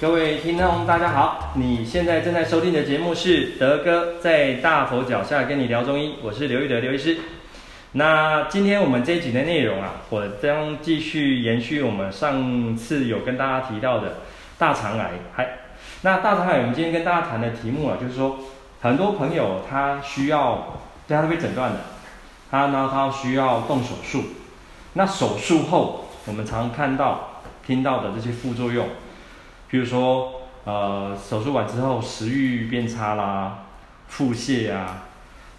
各位听众，大家好！你现在正在收听的节目是德哥在大佛脚下跟你聊中医，我是刘玉德刘医师。那今天我们这一集的内容啊，我将继续延续我们上次有跟大家提到的大肠癌。还那大肠癌，我们今天跟大家谈的题目啊，就是说很多朋友他需要，对他都被诊断了，他呢他需要动手术。那手术后，我们常看到、听到的这些副作用。比如说，呃，手术完之后食欲变差啦，腹泻啊，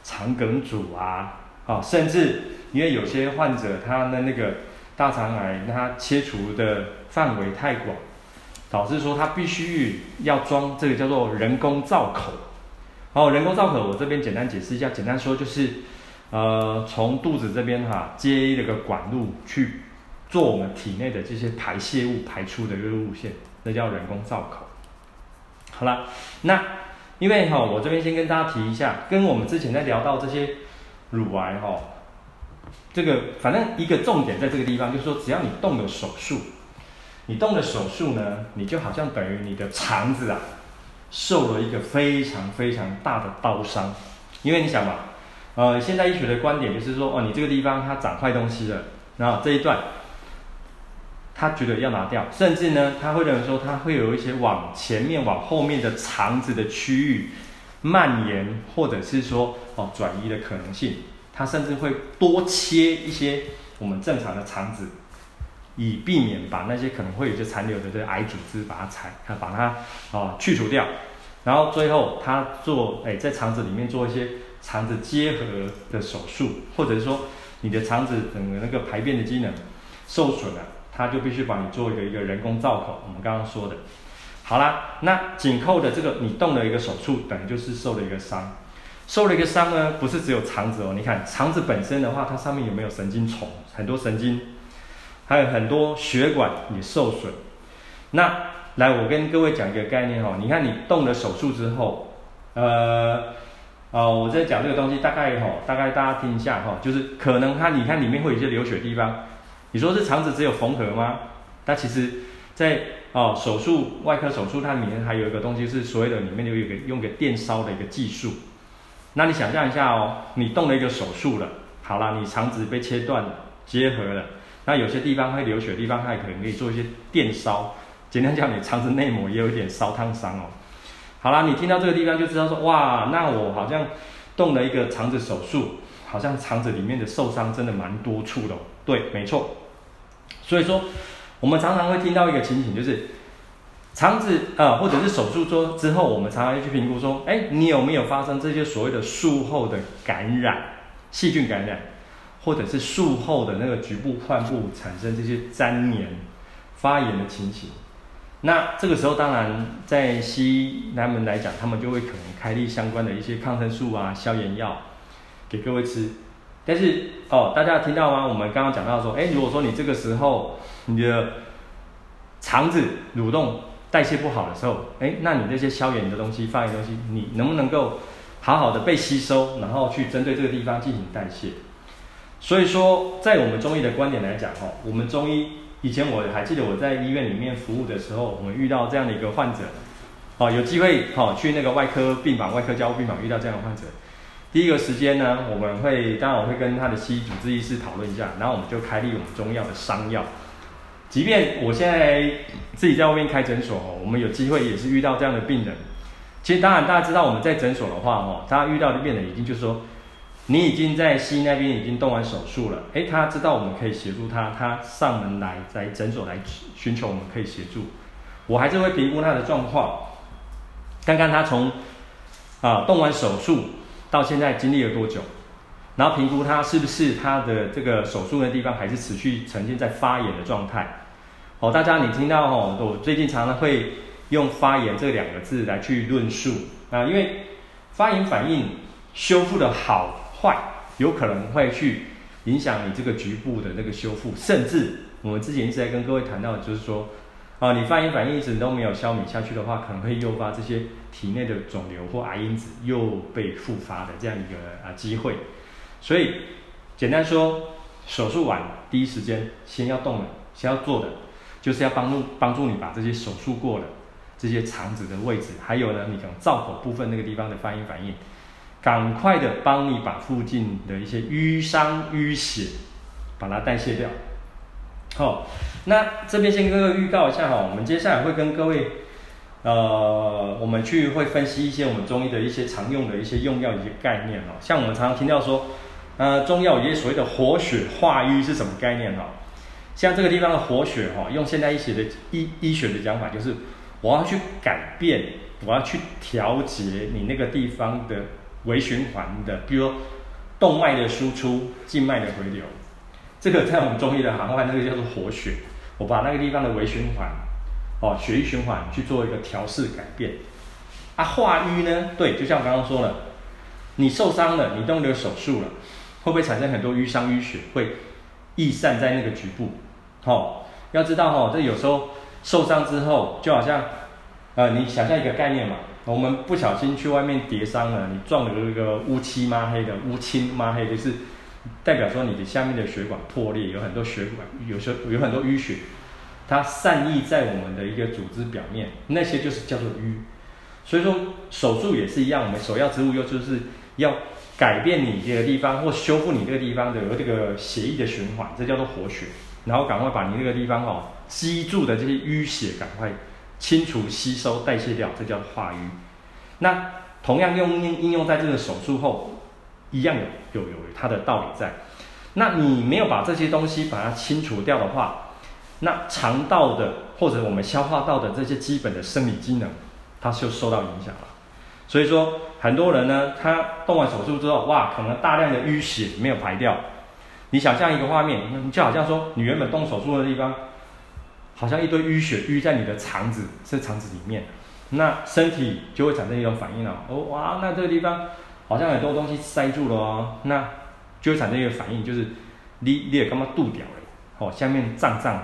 肠梗阻啊，啊，甚至因为有些患者他的那个大肠癌，他切除的范围太广，导致说他必须要装这个叫做人工造口。好，人工造口我这边简单解释一下，简单说就是，呃，从肚子这边哈、接一个管路去做我们体内的这些排泄物排出的一个路线。这叫人工造口。好了，那因为哈、哦，我这边先跟大家提一下，跟我们之前在聊到这些乳癌哈、哦，这个反正一个重点在这个地方，就是说只要你动了手术，你动了手术呢，你就好像等于你的肠子啊，受了一个非常非常大的刀伤。因为你想嘛，呃，现在医学的观点就是说，哦，你这个地方它长坏东西了，然后这一段。他觉得要拿掉，甚至呢，他会认为说，他会有一些往前面、往后面的肠子的区域蔓延，或者是说哦转移的可能性。他甚至会多切一些我们正常的肠子，以避免把那些可能会有些残留的这癌组织把它裁，他把它哦去除掉。然后最后他做哎在肠子里面做一些肠子结合的手术，或者是说你的肠子整个那个排便的机能受损了。他就必须帮你做一个一个人工造口，我们刚刚说的，好啦，那紧扣的这个你动了一个手术，等于就是受了一个伤，受了一个伤呢，不是只有肠子哦，你看肠子本身的话，它上面有没有神经丛？很多神经，还有很多血管也受损。那来，我跟各位讲一个概念哦，你看你动了手术之后，呃，哦，我在讲这个东西，大概哈，大概大家听一下哈，就是可能它你看里面会有一些流血地方。你说是肠子只有缝合吗？它其实在，哦手术外科手术，它里面还有一个东西是所谓的里面有一个用个电烧的一个技术。那你想象一下哦，你动了一个手术了，好了，你肠子被切断了，结合了，那有些地方会流血地方，它也可能可以做一些电烧。简单讲，你肠子内膜也有一点烧烫伤哦。好了，你听到这个地方就知道说，哇，那我好像动了一个肠子手术，好像肠子里面的受伤真的蛮多处的哦。对，没错。所以说，我们常常会听到一个情形，就是肠子啊、或者是手术做之后，我们常常会去评估说，哎，你有没有发生这些所谓的术后的感染、细菌感染，或者是术后的那个局部患部产生这些粘连、发炎的情形？那这个时候，当然在西医他们来讲，他们就会可能开立相关的一些抗生素啊、消炎药给各位吃。但是哦，大家听到吗？我们刚刚讲到说，哎，如果说你这个时候你的肠子蠕动代谢不好的时候，哎，那你这些消炎的东西、发炎的东西，你能不能够好好的被吸收，然后去针对这个地方进行代谢？所以说，在我们中医的观点来讲，哈，我们中医以前我还记得我在医院里面服务的时候，我们遇到这样的一个患者，哦，有机会哦去那个外科病房、外科加护病房遇到这样的患者。第一个时间呢，我们会当然我会跟他的西医主治医师讨论一下，然后我们就开立我们中药的商药。即便我现在自己在外面开诊所，我们有机会也是遇到这样的病人。其实当然大家知道我们在诊所的话哦，大家遇到的病人已经就是说，你已经在西医那边已经动完手术了，诶，他知道我们可以协助他，他上门来在诊所来寻求我们可以协助。我还是会评估他的状况，看看他从啊动完手术。到现在经历了多久？然后评估他是不是他的这个手术的地方还是持续呈现在发炎的状态。哦，大家你听到哦，我最近常常会用发炎这两个字来去论述啊，因为发炎反应修复的好坏，有可能会去影响你这个局部的那个修复，甚至我们之前一直在跟各位谈到就是说。啊，你发炎反应一直都没有消弭下去的话，可能会诱发这些体内的肿瘤或癌因子又被复发的这样一个啊机会。所以简单说，手术完第一时间先要动的，先要做的，就是要帮助帮助你把这些手术过了。这些肠子的位置，还有呢，你可能造口部分那个地方的发炎反应，赶快的帮你把附近的一些淤伤淤血把它代谢掉。好，那这边先跟各位预告一下哈，我们接下来会跟各位，呃，我们去会分析一些我们中医的一些常用的一些用药一些概念哈，像我们常常听到说，呃，中药有一些所谓的活血化瘀是什么概念哈？像这个地方的活血哈，用现代医学的医医学的讲法就是。我要去改变，我要去调节你那个地方的微循环的，比如说动脉的输出、静脉的回流，这个在我们中医的行话，那个叫做活血。我把那个地方的微循环，哦，血液循环去做一个调试改变。啊，化瘀呢？对，就像我刚刚说了，你受伤了，你动了手术了，会不会产生很多瘀伤淤血？会溢散在那个局部。哦，要知道哦，这有时候。受伤之后，就好像，呃，你想象一个概念嘛，我们不小心去外面跌伤了，你撞了一个乌漆抹黑的乌青抹黑，就是代表说你的下面的血管破裂，有很多血管，有时候有很多淤血，它散溢在我们的一个组织表面，那些就是叫做瘀。所以说手术也是一样，我们首要之务又就是要改变你这个地方或修复你这个地方的这个血液的循环，这叫做活血，然后赶快把你那个地方哦。积住的这些淤血，赶快清除、吸收、代谢掉，这叫化瘀。那同样用应应用在这个手术后，一样有有有它的道理在。那你没有把这些东西把它清除掉的话，那肠道的或者我们消化道的这些基本的生理机能，它就受到影响了。所以说，很多人呢，他动完手术之后，哇，可能大量的淤血没有排掉。你想象一个画面，就好像说，你原本动手术的地方。好像一堆淤血淤在你的肠子，是肠子里面，那身体就会产生一种反应了。哦，哇，那这个地方好像很多东西塞住了哦，那就会产生一个反应，就是你你也干嘛肚掉了，哦，下面胀胀的，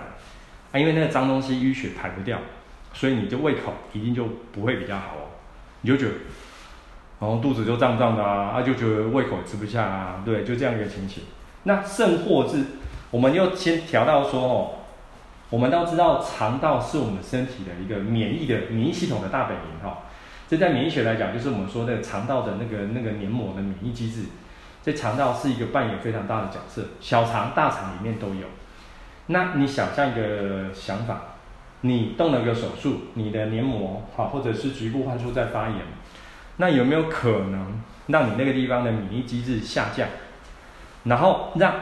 啊，因为那个脏东西淤血排不掉，所以你的胃口一定就不会比较好哦，你就觉得，然后肚子就胀胀的啊，啊，就觉得胃口吃不下啊，对，就这样一个情形。那甚或是，我们又先调到说哦。我们都知道，肠道是我们身体的一个免疫的免疫系统的大本营哈。这在免疫学来讲，就是我们说的肠道的那个那个黏膜的免疫机制。这肠道是一个扮演非常大的角色，小肠、大肠里面都有。那你想象一个想法，你动了个手术，你的黏膜哈，或者是局部患处在发炎，那有没有可能让你那个地方的免疫机制下降，然后让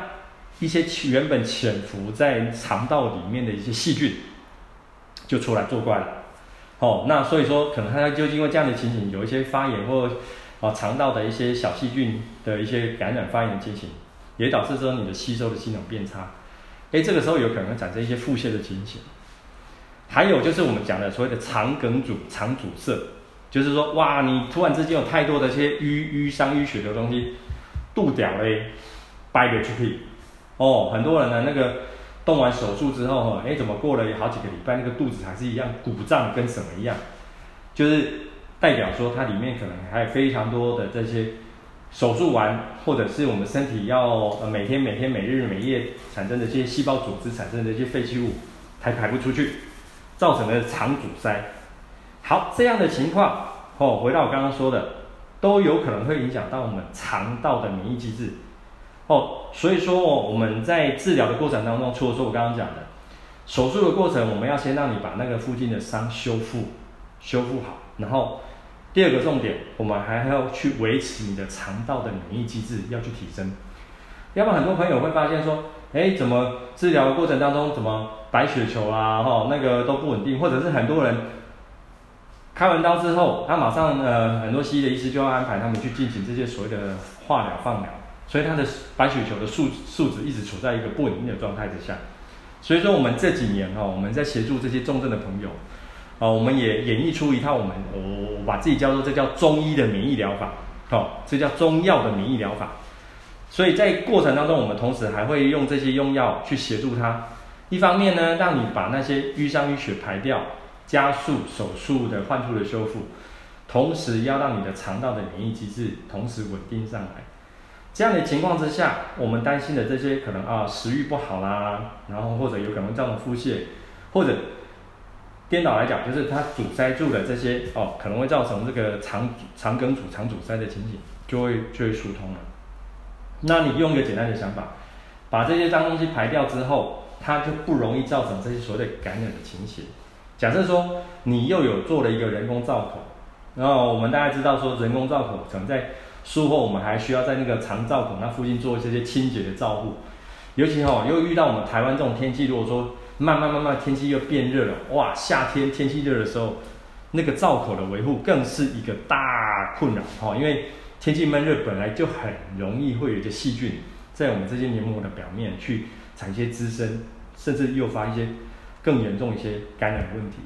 一些原本潜伏在肠道里面的一些细菌，就出来作怪了。哦，那所以说，可能它就因为这样的情形，有一些发炎或啊肠道的一些小细菌的一些感染发炎的情形，也导致说你的吸收的机能变差。哎，这个时候有可能产生一些腹泻的情形。还有就是我们讲的所谓的肠梗阻、肠阻塞，就是说，哇，你突然之间有太多的这些淤淤伤淤血的东西，肚屌嘞，掰不出去。哦，很多人呢，那个动完手术之后，哈哎，怎么过了好几个礼拜，那个肚子还是一样鼓胀，跟什么一样？就是代表说它里面可能还有非常多的这些手术完，或者是我们身体要呃每天每天每日每夜产生的这些细胞组织产生的这些废弃物，还排不出去，造成了肠阻塞。好，这样的情况，哦，回到我刚刚说的，都有可能会影响到我们肠道的免疫机制。哦，所以说哦，我们在治疗的过程当中，除了说我刚刚讲的手术的过程，我们要先让你把那个附近的伤修复修复好，然后第二个重点，我们还要去维持你的肠道的免疫机制要去提升。要不然很多朋友会发现说，哎，怎么治疗的过程当中，怎么白血球啊，哈，那个都不稳定，或者是很多人开完刀之后，他马上呃，很多西医的医师就要安排他们去进行这些所谓的化疗、放疗。所以他的白血球的数数值一直处在一个不稳定的状态之下，所以说我们这几年哈，我们在协助这些重症的朋友，啊，我们也演绎出一套我们我我把自己叫做这叫中医的免疫疗法，好，这叫中药的免疫疗法。所以在过程当中，我们同时还会用这些用药去协助他，一方面呢，让你把那些瘀伤淤血排掉，加速手术的患处的修复，同时要让你的肠道的免疫机制同时稳定上来。这样的情况之下，我们担心的这些可能啊食欲不好啦，然后或者有可能造成腹泻，或者颠倒来讲，就是它阻塞住了这些哦，可能会造成这个肠肠梗阻、肠阻塞的情形，就会就会疏通了。那你用一个简单的想法，把这些脏东西排掉之后，它就不容易造成这些所谓的感染的情形。假设说你又有做了一个人工造口，然后我们大家知道说人工造口可能在术后我们还需要在那个肠造口那附近做一些清洁的照护，尤其哦又遇到我们台湾这种天气，如果说慢慢慢慢天气又变热了，哇，夏天天气热的时候，那个造口的维护更是一个大困扰哦，因为。天气闷热本来就很容易会有一些细菌在我们这些黏膜的表面去产一些滋生，甚至诱发一些更严重一些感染问题。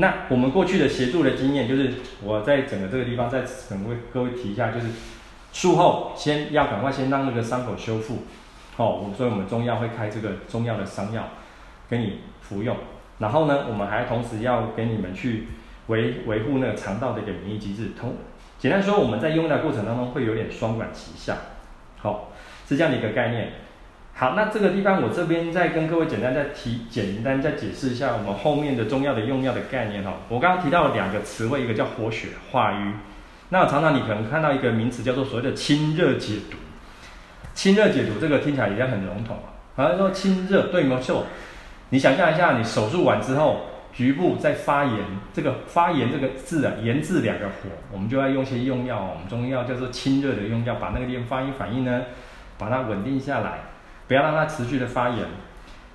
那我们过去的协助的经验就是，我在整个这个地方再跟各位各位提一下，就是术后先要赶快先让那个伤口修复，哦，所以我们中药会开这个中药的伤药给你服用。然后呢，我们还同时要给你们去维维护那个肠道的一个免疫机制，同。简单说，我们在用药过程当中会有点双管齐下，好，是这样的一个概念。好，那这个地方我这边再跟各位简单再提，简单再解释一下我们后面的中药的用药的概念哈。我刚刚提到了两个词汇，一个叫活血化瘀，那常常你可能看到一个名词叫做所谓的清热解毒。清热解毒这个听起来也很笼统啊，好像说清热，对，没错。你想象一下，你手术完之后。局部在发炎，这个发炎这个字啊，炎字两个火，我们就要用些用药，我们中药叫做清热的用药，把那个地方发炎反应呢，把它稳定下来，不要让它持续的发炎。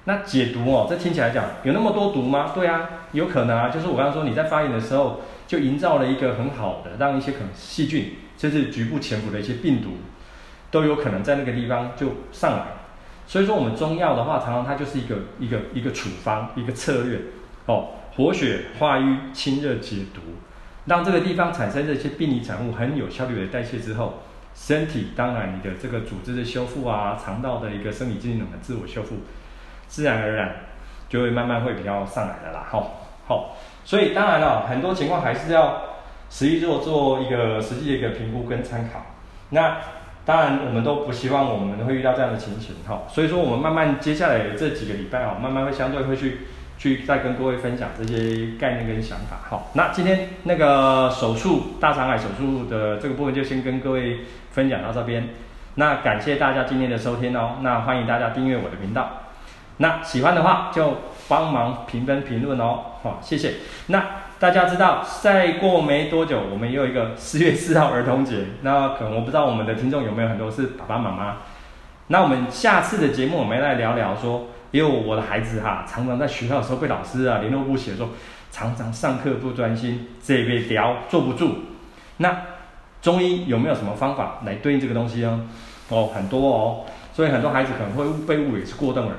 那解毒哦，这听起来讲有那么多毒吗？对啊，有可能啊，就是我刚刚说你在发炎的时候，就营造了一个很好的，让一些可能细菌，甚至局部潜伏的一些病毒，都有可能在那个地方就上来。所以说我们中药的话，常常它就是一个一个一个处方，一个策略。哦，活血化瘀、清热解毒，让这个地方产生这些病理产物很有效率的代谢之后，身体当然你的这个组织的修复啊，肠道的一个生理机能的自我修复，自然而然就会慢慢会比较上来的啦。好、好、所以当然了，很多情况还是要实际做做一个实际的一个评估跟参考。那当然我们都不希望我们会遇到这样的情形，哈、所以说我们慢慢接下来这几个礼拜啊，慢慢会相对会去。去再跟各位分享这些概念跟想法。好，那今天那个手术大肠癌手术的这个部分就先跟各位分享到这边。那感谢大家今天的收听哦。那欢迎大家订阅我的频道。那喜欢的话就帮忙评分评论哦。好，谢谢。那大家知道再过没多久，我们也有一个 四月四号儿童节。那可能我不知道我们的听众有没有很多是爸爸妈妈。那我们下次的节目，我们来聊聊说。因为我的孩子哈，常常在学校的时候被老师啊联络簿写说，常常上课不专心，这边调坐不住。那中医有没有什么方法来对应这个东西呢？哦，很多哦，所以很多孩子可能会被误以为是过动儿。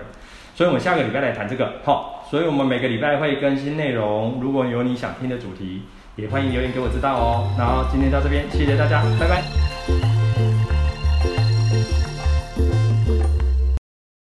所以我们下个礼拜来谈这个。好，所以我们每个礼拜会更新内容，如果有你想听的主题，也欢迎留言给我知道哦。然后今天到这边，谢谢大家，拜拜。